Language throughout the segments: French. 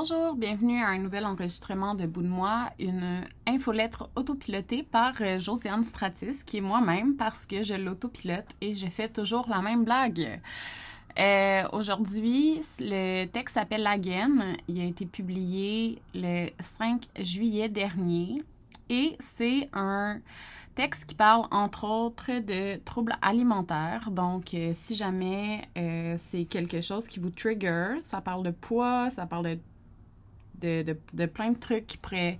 Bonjour, bienvenue à un nouvel enregistrement de Bout de moi, une infolettre autopilotée par euh, Josiane Stratis, qui est moi-même parce que je l'autopilote et je fais toujours la même blague. Euh, Aujourd'hui, le texte s'appelle La Gaine. Il a été publié le 5 juillet dernier et c'est un texte qui parle entre autres de troubles alimentaires. Donc, euh, si jamais c'est quelque chose qui vous trigger, ça parle de poids, ça parle de, de, plein de trucs qui pourraient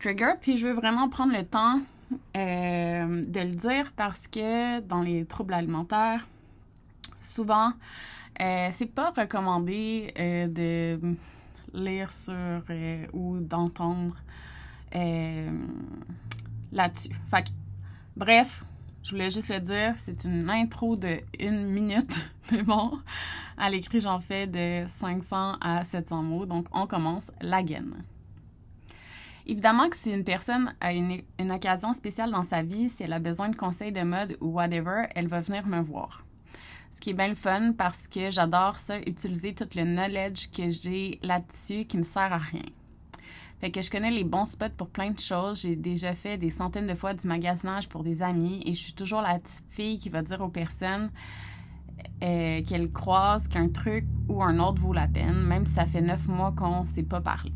trigger. Puis, je veux vraiment prendre le temps euh, de le dire parce que dans les troubles alimentaires, souvent, c'est pas recommandé de lire sur ou d'entendre là-dessus. Fait Bref, je voulais juste le dire, c'est une intro de une minute, mais bon, à l'écrit, j'en fais de 500 à 700 mots, donc on commence la gaine. Évidemment que si une personne a une, une, occasion spéciale dans sa vie, si elle a besoin de conseils de mode ou whatever, elle va venir me voir. Ce qui est bien le fun parce que j'adore ça, utiliser tout le knowledge que j'ai là-dessus qui me sert à rien. Fait que je connais les bons spots pour plein de choses. J'ai déjà fait des centaines de fois du magasinage pour des amis et je suis toujours la petite fille qui va dire aux personnes euh, qu'elles croisent qu'un truc ou un autre vaut la peine, même si ça fait neuf mois qu'on ne s'est pas parlé.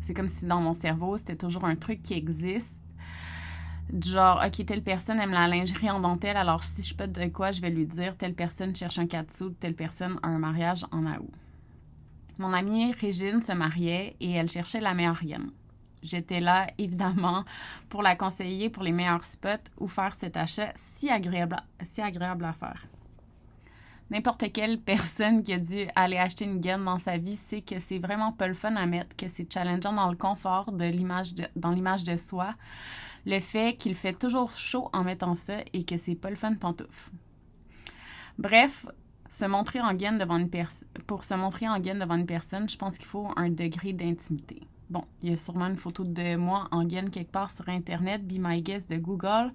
C'est comme si dans mon cerveau, c'était toujours un truc qui existe. genre, OK, telle personne aime la lingerie en dentelle, alors si je peux de quoi, je vais lui dire telle personne cherche un katsu, telle personne a un mariage en août. Mon amie Régine se mariait et elle cherchait la meilleure reine. J'étais là, évidemment, pour la conseiller pour les meilleurs spots ou faire cet achat si agréable, si agréable à faire. N'importe quelle personne qui a dû aller acheter une gaine dans sa vie sait que c'est vraiment pas le fun à mettre, que c'est challengeant dans le confort de l'image dans l'image de soi, le fait qu'il fait toujours chaud en mettant ça et que c'est pas le fun pantouf. Bref, se montrer en gaine devant une pour se montrer en gaine devant une personne, je pense qu'il faut un degré d'intimité. Bon, il y a sûrement une photo de moi en gaine quelque part sur Internet, Be My Guest de Google,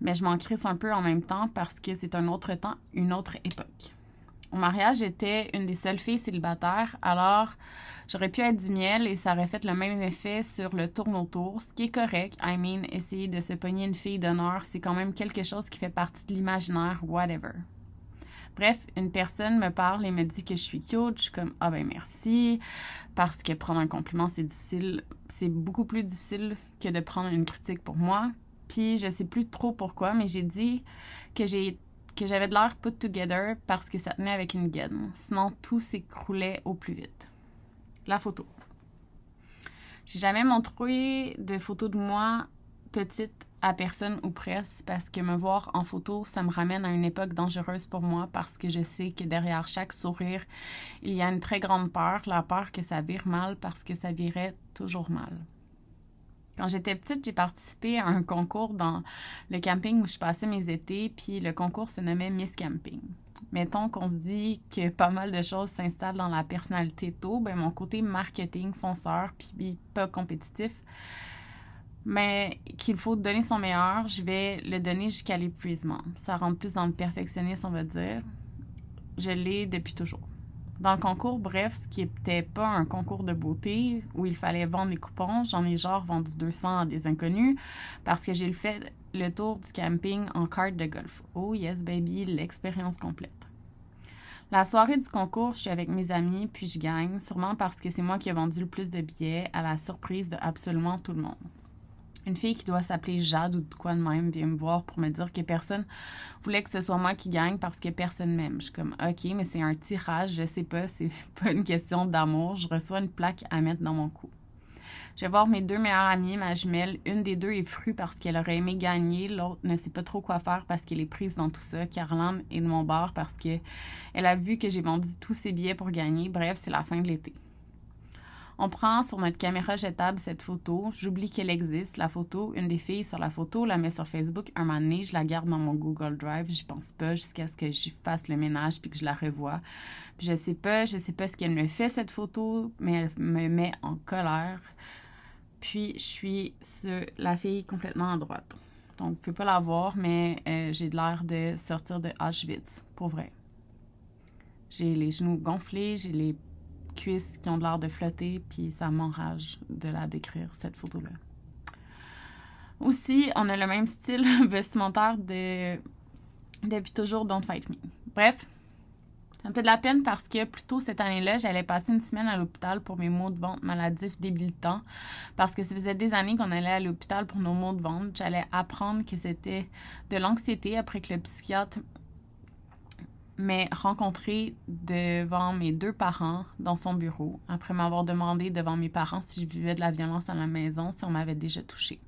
mais je m'en crisse un peu en même temps parce que c'est un autre temps, une autre époque. Au mariage, j'étais une des seules filles célibataires, alors j'aurais pu être du miel et ça aurait fait le même effet sur le tourne autour, ce qui est correct. I mean, essayer de se pogner une fille d'honneur, c'est quand même quelque chose qui fait partie de l'imaginaire, whatever. Bref, une personne me parle et me dit que je suis cute. Je suis comme, ah ben merci. Parce que prendre un compliment, c'est difficile. C'est beaucoup plus difficile que de prendre une critique pour moi. Puis je sais plus trop pourquoi, mais j'ai dit que j'ai que j'avais de l'air put together parce que ça tenait avec une gaine. Sinon, tout s'écroulait au plus vite. La photo. J'ai jamais montré de photos de moi petite à personne ou presque parce que me voir en photo, ça me ramène à une époque dangereuse pour moi parce que je sais que derrière chaque sourire, il y a une très grande peur, la peur que ça vire mal parce que ça virait toujours mal. Quand j'étais petite, j'ai participé à un concours dans le camping où je passais mes étés, puis le concours se nommait Miss Camping. Mettons qu'on se dit que pas mal de choses s'installent dans la personnalité tôt, ben mon côté marketing, fonceur, puis pas compétitif, mais qu'il faut donner son meilleur, je vais le donner jusqu'à l'épuisement. Ça rentre plus dans le perfectionnisme, on va dire. Je l'ai depuis toujours. Dans le concours, bref, ce qui n'était pas un concours de beauté où il fallait vendre les coupons, j'en ai genre vendu 200 à des inconnus parce que j'ai fait le tour du camping en carte de golf. Oh yes, baby, l'expérience complète. La soirée du concours, je suis avec mes amis, puis je gagne, sûrement parce que c'est moi qui ai vendu le plus de billets à la surprise de absolument tout le monde une fille qui doit s'appeler Jade ou de quoi de même vient me voir pour me dire que personne voulait que ce soit moi qui gagne parce que personne m'aime. Je suis comme, OK, mais c'est un tirage, je sais pas, c'est pas une question d'amour. Je reçois une plaque à mettre dans mon cou. Je vais voir mes deux meilleures amies, ma jumelle. Une des deux est frue parce qu'elle aurait aimé gagner. L'autre ne sait pas trop quoi faire parce qu'elle est prise dans tout ça. Caroline est de mon bar parce qu'elle a vu que j'ai vendu tous ses billets pour gagner. Bref, c'est la fin de l'été. On prend sur notre caméra jetable cette photo. J'oublie qu'elle existe, la photo. Une des filles sur la photo la met sur Facebook. Un moment donné, je la garde dans mon Google Drive. J'y pense pas jusqu'à ce que je fasse le ménage puis que je la revoie. Puis je sais pas, je sais pas ce qu'elle me fait cette photo, mais elle me met en colère. Puis je suis sur la fille complètement à droite. Donc, vous pouvez pas la voir, mais euh, j'ai l'air de sortir de Auschwitz, pour vrai. J'ai les genoux gonflés, j'ai les cuisses qui ont l'air de flotter, puis ça m'enrage de la décrire, cette photo-là. Aussi, on a le même style vestimentaire de... depuis toujours Don't Fight Me. Bref, ça me fait de la peine parce que plus tôt cette année-là, j'allais passer une semaine à l'hôpital pour mes maux de ventre maladifs débilitants. Parce que ça faisait des années qu'on allait à l'hôpital pour nos maux de ventre. J'allais apprendre que c'était de l'anxiété après que le psychiatre m'ait rencontré devant mes deux parents dans son bureau, après m'avoir demandé devant mes parents si je vivais de la violence à la maison, si on m'avait déjà touchée.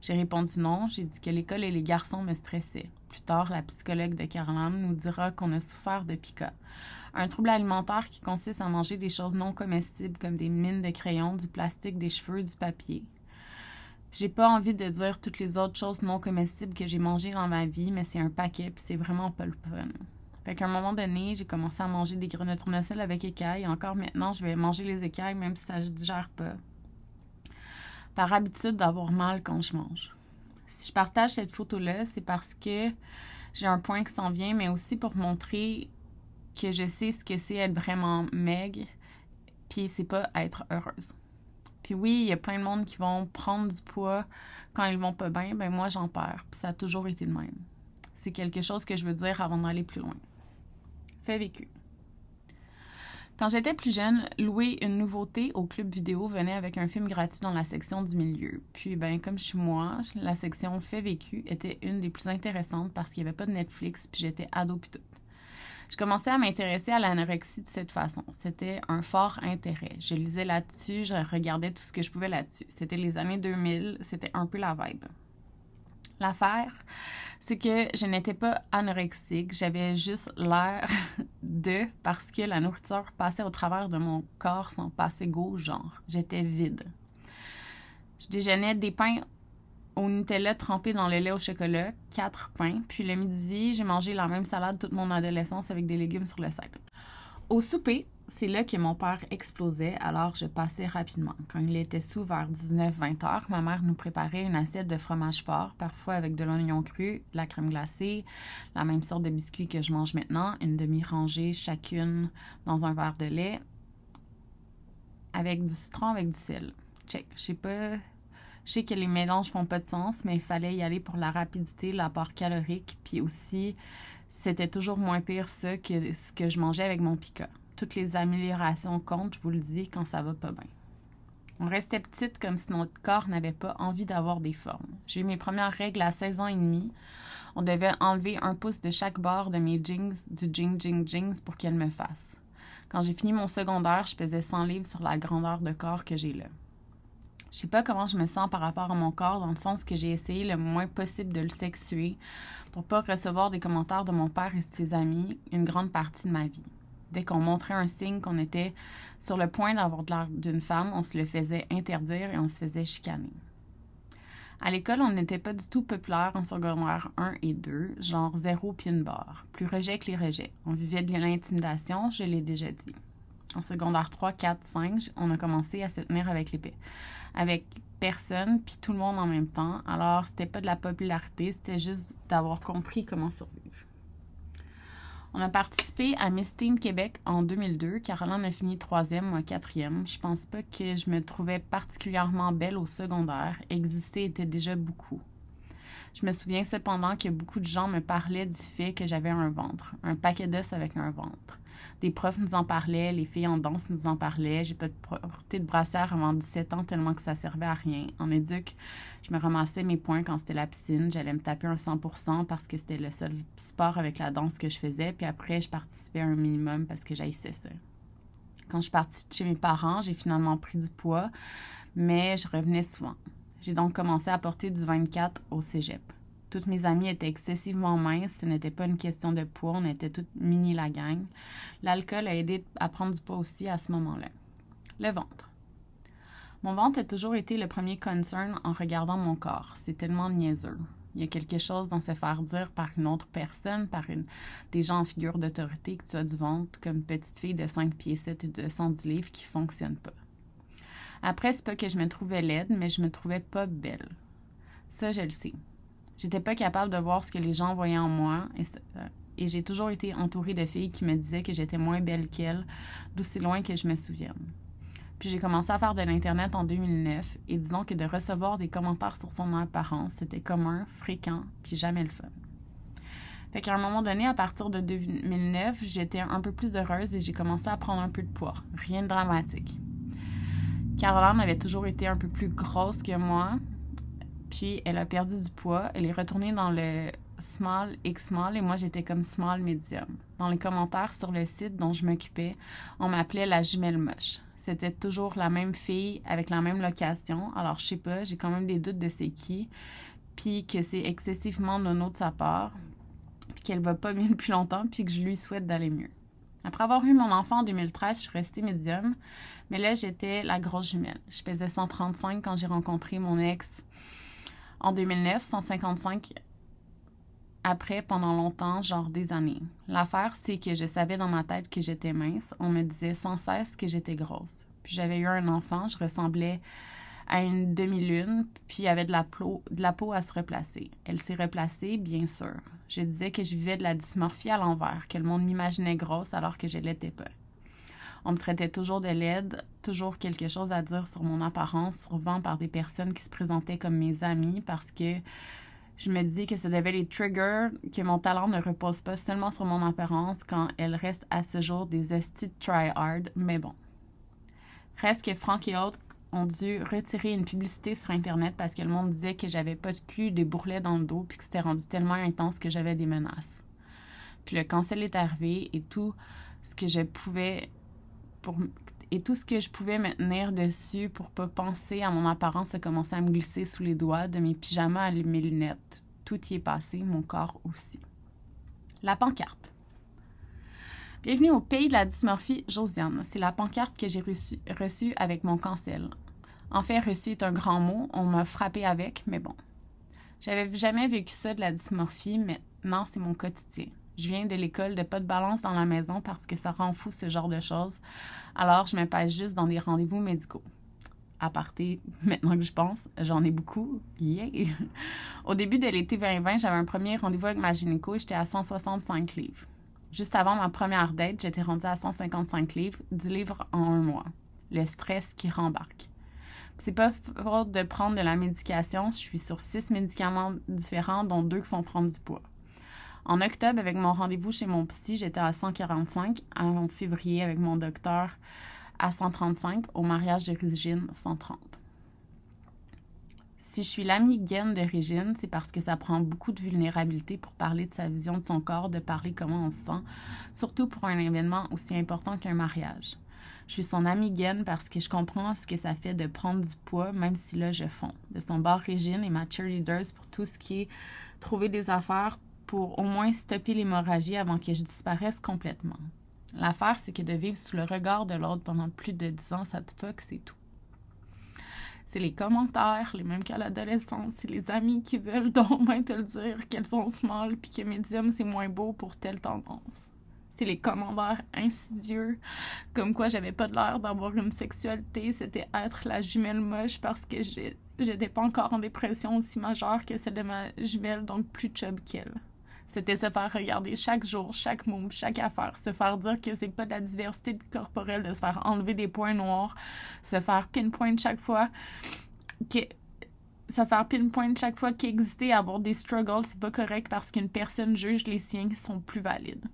J'ai répondu non, j'ai dit que l'école et les garçons me stressaient. Plus tard, la psychologue de Caroline nous dira qu'on a souffert de pica, un trouble alimentaire qui consiste à manger des choses non comestibles comme des mines de crayons, du plastique, des cheveux, du papier. J'ai pas envie de dire toutes les autres choses non comestibles que j'ai mangées dans ma vie, mais c'est un paquet, puis c'est vraiment pas le fun. Fait qu'à un moment donné, j'ai commencé à manger des grenades tournesol avec écailles. Encore maintenant, je vais manger les écailles même si ça ne digère pas par habitude d'avoir mal quand je mange. Si je partage cette photo-là, c'est parce que j'ai un point qui s'en vient, mais aussi pour montrer que je sais ce que c'est être vraiment maigre, puis c'est pas être heureuse. Puis oui, il y a plein de monde qui vont prendre du poids quand ils vont pas bien, ben moi j'en perds, puis ça a toujours été le même. C'est quelque chose que je veux dire avant d'aller plus loin. Fait vécu. Quand j'étais plus jeune, louer une nouveauté au club vidéo venait avec un film gratuit dans la section du milieu. Puis, ben, comme suis moi, la section fait vécu était une des plus intéressantes parce qu'il n'y avait pas de Netflix, puis j'étais ado puis. Je commençais à m'intéresser à l'anorexie de cette façon. C'était un fort intérêt. Je lisais là-dessus, je regardais tout ce que je pouvais là-dessus. C'était les années 2000, c'était un peu la vibe. L'affaire, c'est que je n'étais pas anorexique, j'avais juste l'air de parce que la nourriture passait au travers de mon corps sans passer gauche, genre. J'étais vide. Je déjeunais des pains au Nutella trempés dans le lait au chocolat, quatre pains, puis le midi, j'ai mangé la même salade toute mon adolescence avec des légumes sur le sac. Au souper, c'est là que mon père explosait, alors je passais rapidement. Quand il était sous vers 19-20 heures, ma mère nous préparait une assiette de fromage fort, parfois avec de l'oignon cru, de la crème glacée, la même sorte de biscuits que je mange maintenant, une demi-rangée chacune dans un verre de lait, avec du citron, avec du sel. Check. Je sais pas. Je sais que les mélanges font pas de sens, mais il fallait y aller pour la rapidité, l'apport calorique, puis aussi, c'était toujours moins pire ça que ce que je mangeais avec mon pica toutes les améliorations comptent, je vous le dis, quand ça va pas bien. On restait petite comme si notre corps n'avait pas envie d'avoir des formes. J'ai eu mes premières règles à 16 ans et demi. On devait enlever un pouce de chaque bord de mes jeans du jean jean jeans pour qu'elles me fassent. Quand j'ai fini mon secondaire, je pesais 100 livres sur la grandeur de corps que j'ai là. Je sais pas comment je me sens par rapport à mon corps, dans le sens que j'ai essayé le moins possible de le sexuer pour pas recevoir des commentaires de mon père et de ses amis une grande partie de ma vie. Dès qu'on montrait un signe qu'on était sur le point d'avoir de l'air d'une femme, on se le faisait interdire et on se faisait chicaner. À l'école, on n'était pas du tout populaire en secondaire 1 et 2, genre zéro pied une barre. Plus rejet que les rejets. On vivait de l'intimidation, je l'ai déjà dit. En secondaire 3, 4, 5, on a commencé à se tenir avec l'épée. Avec personne, puis tout le monde en même temps. Alors, c'était pas de la popularité, c'était juste d'avoir compris comment survivre. On a participé à Miss Teen Québec en 2002. Caroline a fini troisième, moi quatrième. Je pense pas que je me trouvais particulièrement belle au secondaire. Exister était déjà beaucoup. Je me souviens cependant que beaucoup de gens me parlaient du fait que j'avais un ventre, un paquet d'os avec un ventre. Des profs nous en parlaient, les filles en danse nous en parlaient. J'ai pas porté de brassière avant 17 ans tellement que ça servait à rien. En éduc, je me ramassais mes points quand c'était la piscine. J'allais me taper un 100% parce que c'était le seul sport avec la danse que je faisais. Puis après, je participais un minimum parce que j'haïssais ça. Quand je suis partie chez mes parents, j'ai finalement pris du poids, mais je revenais souvent. J'ai donc commencé à porter du 24 au cégep. Toutes mes amies étaient excessivement minces. Ce n'était pas une question de poids. On était toutes mini la gang. L'alcool a aidé à prendre du poids aussi à ce moment-là. Le ventre. Mon ventre a toujours été le premier concern en regardant mon corps. C'est tellement niaiseux. Il y a quelque chose dans se faire dire par une autre personne, par des gens en figure d'autorité que tu as du ventre comme petite fille de 5 pieds 7 et de 110 livres qui fonctionne pas. Après, c'est pas que je me trouvais laide, mais je me trouvais pas belle. Ça, je le sais. J'étais pas capable de voir ce que les gens voyaient en moi et ça, et j'ai toujours été entourée de filles qui me disaient que j'étais moins belle qu'elles, d'aussi loin que je me souvienne. Puis j'ai commencé à faire de l'Internet en 2009 et disons que de recevoir des commentaires sur son apparence, c'était commun, fréquent, puis jamais le fun. Fait qu'à un moment donné, à partir de 2009, j'étais un peu plus heureuse et j'ai commencé à prendre un peu de poids. Rien de dramatique. Caroline avait toujours été un peu plus grosse que moi, puis elle a perdu du poids. Elle est retournée dans le small X small et moi j'étais comme small medium. Dans les commentaires sur le site dont je m'occupais, on m'appelait la jumelle moche. C'était toujours la même fille avec la même location. Alors je sais pas, j'ai quand même des doutes de c'est qui, puis que c'est excessivement nono de sa part, puis qu'elle va pas mieux depuis longtemps, puis que je lui souhaite d'aller mieux. Après avoir eu mon enfant en 2013, je suis restée médium, mais là j'étais la grosse jumelle. Je pesais 135 quand j'ai rencontré mon ex en 2009, 155 après pendant longtemps, genre des années. L'affaire, c'est que je savais dans ma tête que j'étais mince. On me disait sans cesse que j'étais grosse. Puis j'avais eu un enfant, je ressemblais à une demi-lune, puis il y avait de la, peau, de la peau à se replacer. Elle s'est replacée, bien sûr. Je disais que je vivais de la dysmorphie à l'envers, que le monde m'imaginait grosse alors que je l'étais pas. On me traitait toujours de laide, toujours quelque chose à dire sur mon apparence, souvent par des personnes qui se présentaient comme mes amies parce que je me dis que ça devait les trigger, que mon talent ne repose pas seulement sur mon apparence quand elle reste à ce jour des estis try-hard, mais bon. Reste que Franck et autres ont dû retirer une publicité sur Internet parce que le monde disait que j'avais pas de cul, des bourrelets dans le dos, puis que c'était rendu tellement intense que j'avais des menaces. Puis le cancel est arrivé et tout ce que je pouvais et tout ce que je pouvais me tenir dessus pour pas penser à mon apparence a commencé à me glisser sous les doigts, de mes pyjamas à mes lunettes. Tout y est passé, mon corps aussi. La pancarte. Bienvenue au pays de la dysmorphie, Josiane. C'est la pancarte que j'ai reçue, avec mon cancel. En fait, reçu est un grand mot, on m'a frappé avec, mais bon. J'avais jamais vécu ça de la dysmorphie, mais maintenant c'est mon quotidien. Je viens de l'école de pas de balance dans la maison parce que ça rend fou ce genre de choses. Alors, je me juste dans des rendez-vous médicaux. À partir, maintenant que je pense, j'en ai beaucoup. Yeah! Au début de l'été 2020, j'avais un premier rendez-vous avec ma gynéco et j'étais à 165 livres. Juste avant ma première date, j'étais rendue à 155 livres, 10 livres en un mois. Le stress qui rembarque. C'est pas faute de prendre de la médication. Je suis sur six médicaments différents, dont deux qui font prendre du poids. En octobre, avec mon rendez-vous chez mon psy, j'étais à 145. En février, avec mon docteur, à 135. Au mariage de Régine, 130. Si je suis l'amie gaine de Régine, c'est parce que ça prend beaucoup de vulnérabilité pour parler de sa vision de son corps, de parler comment on se sent, surtout pour un événement aussi important qu'un mariage. Je suis son amie gaine parce que je comprends ce que ça fait de prendre du poids, même si là je fonds. De son bord Régine et ma cheerleaders pour tout ce qui est trouver des affaires pour au moins stopper l'hémorragie avant que je disparaisse complètement. L'affaire, c'est que de vivre sous le regard de l'autre pendant plus de dix ans, ça te fuck, c'est tout. C'est les commentaires, les mêmes qu'à l'adolescence, c'est les amis qui veulent donc te le dire qu'elles sont small puis que médium c'est moins beau pour telle tendance. C'est les commentaires insidieux, comme quoi j'avais pas l'air d'avoir une sexualité, c'était être la jumelle moche parce que j'étais pas encore en dépression aussi majeure que celle de ma jumelle, donc plus chub qu'elle. C'était se faire regarder chaque jour, chaque move, chaque affaire, se faire dire que c'est pas de la diversité corporelle, de se faire enlever des points noirs, se faire pinpoint chaque fois que se faire pinpoint chaque fois qu'exister avoir des struggles, c'est pas correct parce qu'une personne juge les siens qui sont plus valides.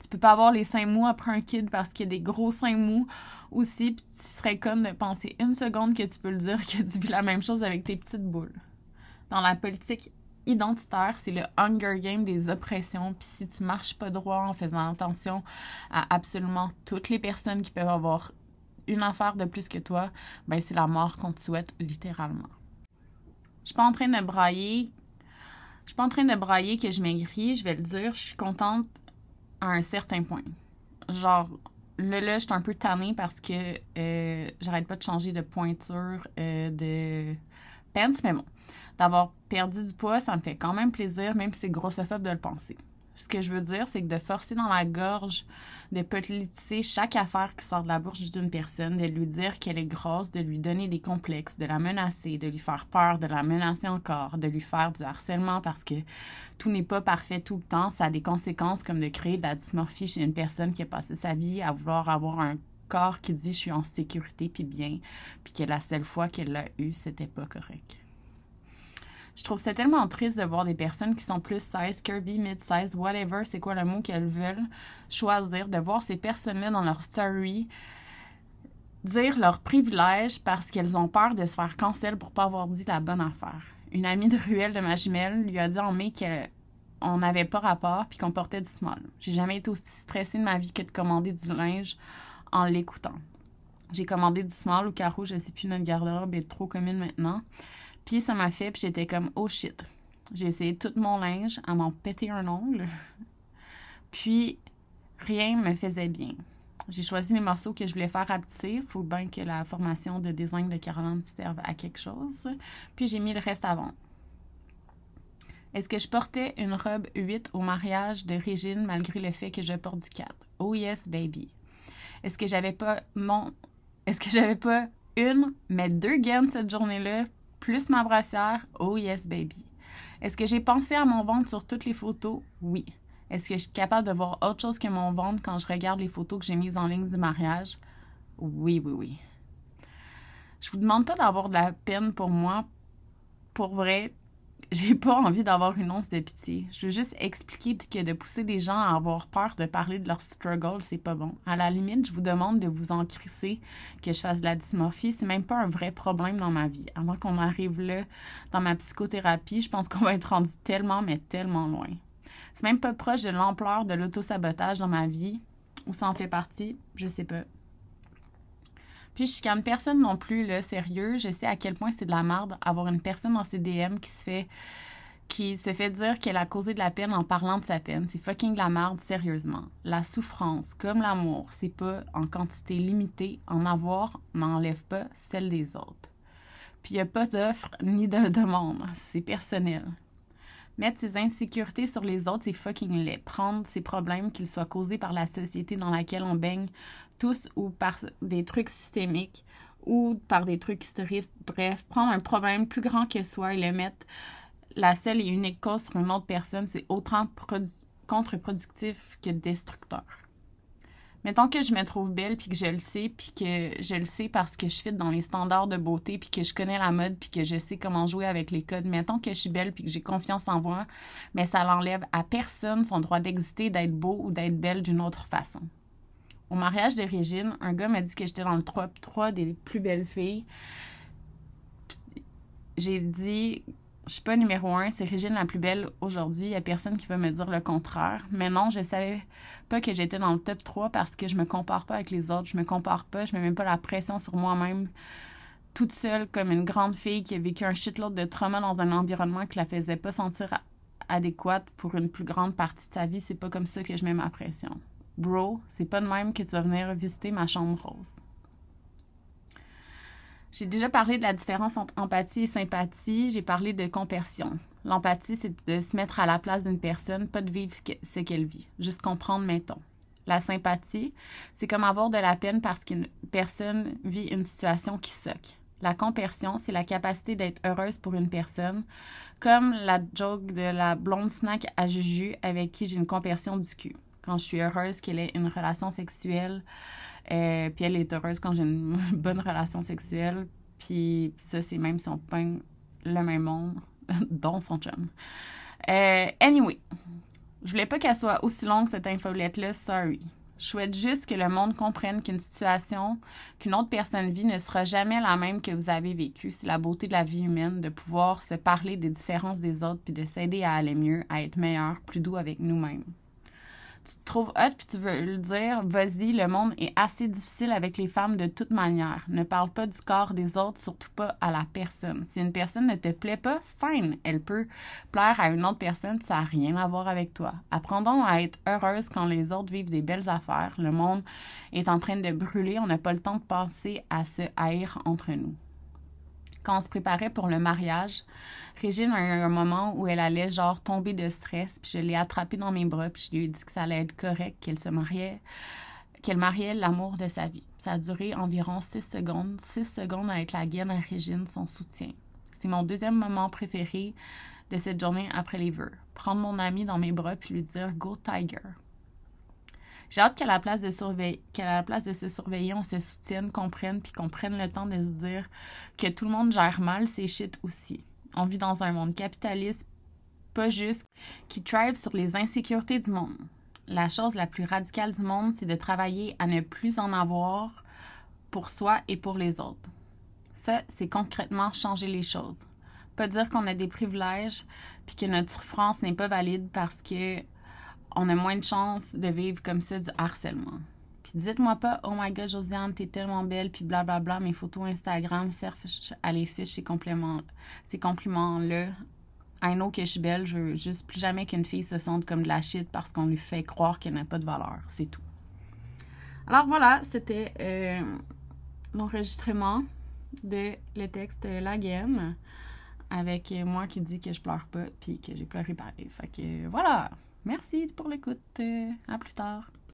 Tu peux pas avoir les seins mous après un kid parce qu'il y a des gros seins mous aussi, puis tu serais con de penser une seconde que tu peux le dire que tu vis la même chose avec tes petites boules. Dans la politique identitaire, c'est le Hunger Game des oppressions. Puis si tu marches pas droit en faisant attention à absolument toutes les personnes qui peuvent avoir une affaire de plus que toi, ben c'est la mort qu'on te souhaite littéralement. Je suis pas en train de brailler. Je suis pas en train de brailler que je maigris, je vais le dire. Je suis contente à un certain point. Genre, là, là, je suis un peu tannée parce que euh, j'arrête pas de changer de pointure euh, de pants, mais bon d'avoir perdu du poids, ça me fait quand même plaisir, même si c'est grossophobe de le penser. Ce que je veux dire, c'est que de forcer dans la gorge, de politiser chaque affaire qui sort de la bouche d'une personne, de lui dire qu'elle est grosse, de lui donner des complexes, de la menacer, de lui faire peur, de la menacer encore, de lui faire du harcèlement parce que tout n'est pas parfait tout le temps, ça a des conséquences comme de créer de la dysmorphie chez une personne qui a passé sa vie à vouloir avoir un corps qui dit je suis en sécurité puis bien, puis que la seule fois qu'elle l'a eu, c'était pas correct. Je trouve ça tellement triste de voir des personnes qui sont plus size, curvy, mid-size, whatever, c'est quoi le mot qu'elles veulent choisir, de voir ces personnes-là dans leur story dire leurs privilèges parce qu'elles ont peur de se faire cancel pour pas avoir dit la bonne affaire. Une amie de ruelle de ma jumelle lui a dit en mai qu'on n'avait pas rapport puis qu'on portait du small. J'ai jamais été aussi stressée de ma vie que de commander du linge en l'écoutant. J'ai commandé du small au carreau, je sais plus, notre garde-robe est trop commune maintenant. Puis ça m'a fait, puis j'étais comme, oh shit. J'ai essayé tout mon linge à m'en péter un ongle. Puis rien me faisait bien. J'ai choisi les morceaux que je voulais faire rapetisser. Faut bien que la formation de design de Caroline serve à quelque chose. Puis j'ai mis le reste avant. Est-ce que je portais une robe 8 au mariage de Régine malgré le fait que je porte du 4? Oh yes, baby. Est-ce que j'avais pas mon. Est-ce que j'avais pas une, mais deux gaines cette journée-là? Plus ma brassière, oh yes baby. Est-ce que j'ai pensé à mon ventre sur toutes les photos? Oui. Est-ce que je suis capable de voir autre chose que mon ventre quand je regarde les photos que j'ai mises en ligne du mariage? Oui, oui, oui. Je vous demande pas d'avoir de la peine pour moi. Pour vrai, j'ai pas envie d'avoir une once de pitié. Je veux juste expliquer que de pousser des gens à avoir peur de parler de leur struggle, c'est pas bon. À la limite, je vous demande de vous en crisser que je fasse de la dysmorphie. C'est même pas un vrai problème dans ma vie. Avant qu'on arrive là, dans ma psychothérapie, je pense qu'on va être rendu tellement, mais tellement loin. C'est même pas proche de l'ampleur de l'autosabotage dans ma vie, ou ça en fait partie, je sais pas. Puis je chicane personne non plus, là, sérieux. Je sais à quel point c'est de la merde avoir une personne dans ses DM qui se fait qui se fait dire qu'elle a causé de la peine en parlant de sa peine. C'est fucking de la merde, sérieusement. La souffrance, comme l'amour, c'est pas en quantité limitée. En avoir n'enlève pas celle des autres. Puis il n'y a pas d'offre ni de demande. C'est personnel. Mettre ses insécurités sur les autres, c'est fucking laid. Prendre ses problèmes, qu'ils soient causés par la société dans laquelle on baigne, tous ou par des trucs systémiques ou par des trucs historiques. Bref, prendre un problème plus grand que soi et le mettre la seule et unique cause sur une autre personne, c'est autant contre-productif que destructeur. Mettons que je me trouve belle, puis que je le sais, puis que je le sais parce que je fit dans les standards de beauté, puis que je connais la mode, puis que je sais comment jouer avec les codes. Mettons que je suis belle, puis que j'ai confiance en moi, mais ça l'enlève à personne son droit d'exister, d'être beau ou d'être belle d'une autre façon. Au mariage de Régine, un gars m'a dit que j'étais dans le top 3 des plus belles filles. J'ai dit, je suis pas numéro un, c'est Régine la plus belle aujourd'hui. Il y a personne qui va me dire le contraire. Mais non, je savais pas que j'étais dans le top 3 parce que je me compare pas avec les autres. Je me compare pas, je mets même pas la pression sur moi-même toute seule comme une grande fille qui a vécu un shitload de trauma dans un environnement qui la faisait pas sentir adéquate pour une plus grande partie de sa vie. C'est pas comme ça que je mets ma pression. Bro, c'est pas de même que tu vas venir visiter ma chambre rose. J'ai déjà parlé de la différence entre empathie et sympathie. J'ai parlé de compersion. L'empathie, c'est de se mettre à la place d'une personne, pas de vivre ce qu'elle vit, juste comprendre, mettons. La sympathie, c'est comme avoir de la peine parce qu'une personne vit une situation qui soque. La compersion, c'est la capacité d'être heureuse pour une personne, comme la joke de la blonde snack à Juju avec qui j'ai une compersion du cul quand je suis heureuse qu'elle ait une relation sexuelle. Euh, puis elle est heureuse quand j'ai une bonne relation sexuelle. Puis ça, c'est même si on peint le même monde, dont son chum. Euh, anyway, je voulais pas qu'elle soit aussi longue, cette infolette-là. Sorry. Je souhaite juste que le monde comprenne qu'une situation qu'une autre personne vit ne sera jamais la même que vous avez vécue. C'est la beauté de la vie humaine de pouvoir se parler des différences des autres puis de s'aider à aller mieux, à être meilleur, plus doux avec nous-mêmes tu te trouves hot puis tu veux le dire, vas-y, le monde est assez difficile avec les femmes de toute manière. Ne parle pas du corps des autres, surtout pas à la personne. Si une personne ne te plaît pas, fine, elle peut plaire à une autre personne, ça n'a rien à voir avec toi. Apprendons à être heureuse quand les autres vivent des belles affaires. Le monde est en train de brûler, on n'a pas le temps de penser à se haïr entre nous. Quand on se préparait pour le mariage, Régine a eu un moment où elle allait genre tomber de stress, puis je l'ai attrapée dans mes bras, puis je lui ai dit que ça allait être correct, qu'elle se mariait, qu'elle mariait l'amour de sa vie. Ça a duré environ six secondes, six secondes avec la gaine à Régine, son soutien. C'est mon deuxième moment préféré de cette journée après les vœux. Prendre mon ami dans mes bras puis lui dire Go Tiger. J'ai hâte qu'à la place de surveiller, qu'à la place de se surveiller, on se soutienne, qu'on prenne, puis qu'on prenne le temps de se dire que tout le monde gère mal ses shit aussi. On vit dans un monde capitaliste, pas juste, qui thrive sur les insécurités du monde. La chose la plus radicale du monde, c'est de travailler à ne plus en avoir pour soi et pour les autres. Ça, c'est concrètement changer les choses. Pas dire qu'on a des privilèges puis que notre souffrance n'est pas valide parce que on a moins de chances de vivre comme ça du harcèlement. Puis dites-moi pas, oh my god, Josiane, t'es tellement belle, puis blablabla, mes photos Instagram servent à les fiches ces compliments, compliments-là. I know que je suis belle, je veux juste plus jamais qu'une fille se sente comme de la shit parce qu'on lui fait croire qu'elle n'a pas de valeur. C'est tout. Alors voilà, c'était euh, l'enregistrement de le texte La Gaine avec moi qui dit que je pleure pas puis que j'ai pleuré pareil. Fait que voilà. Merci pour l'écoute. À plus tard.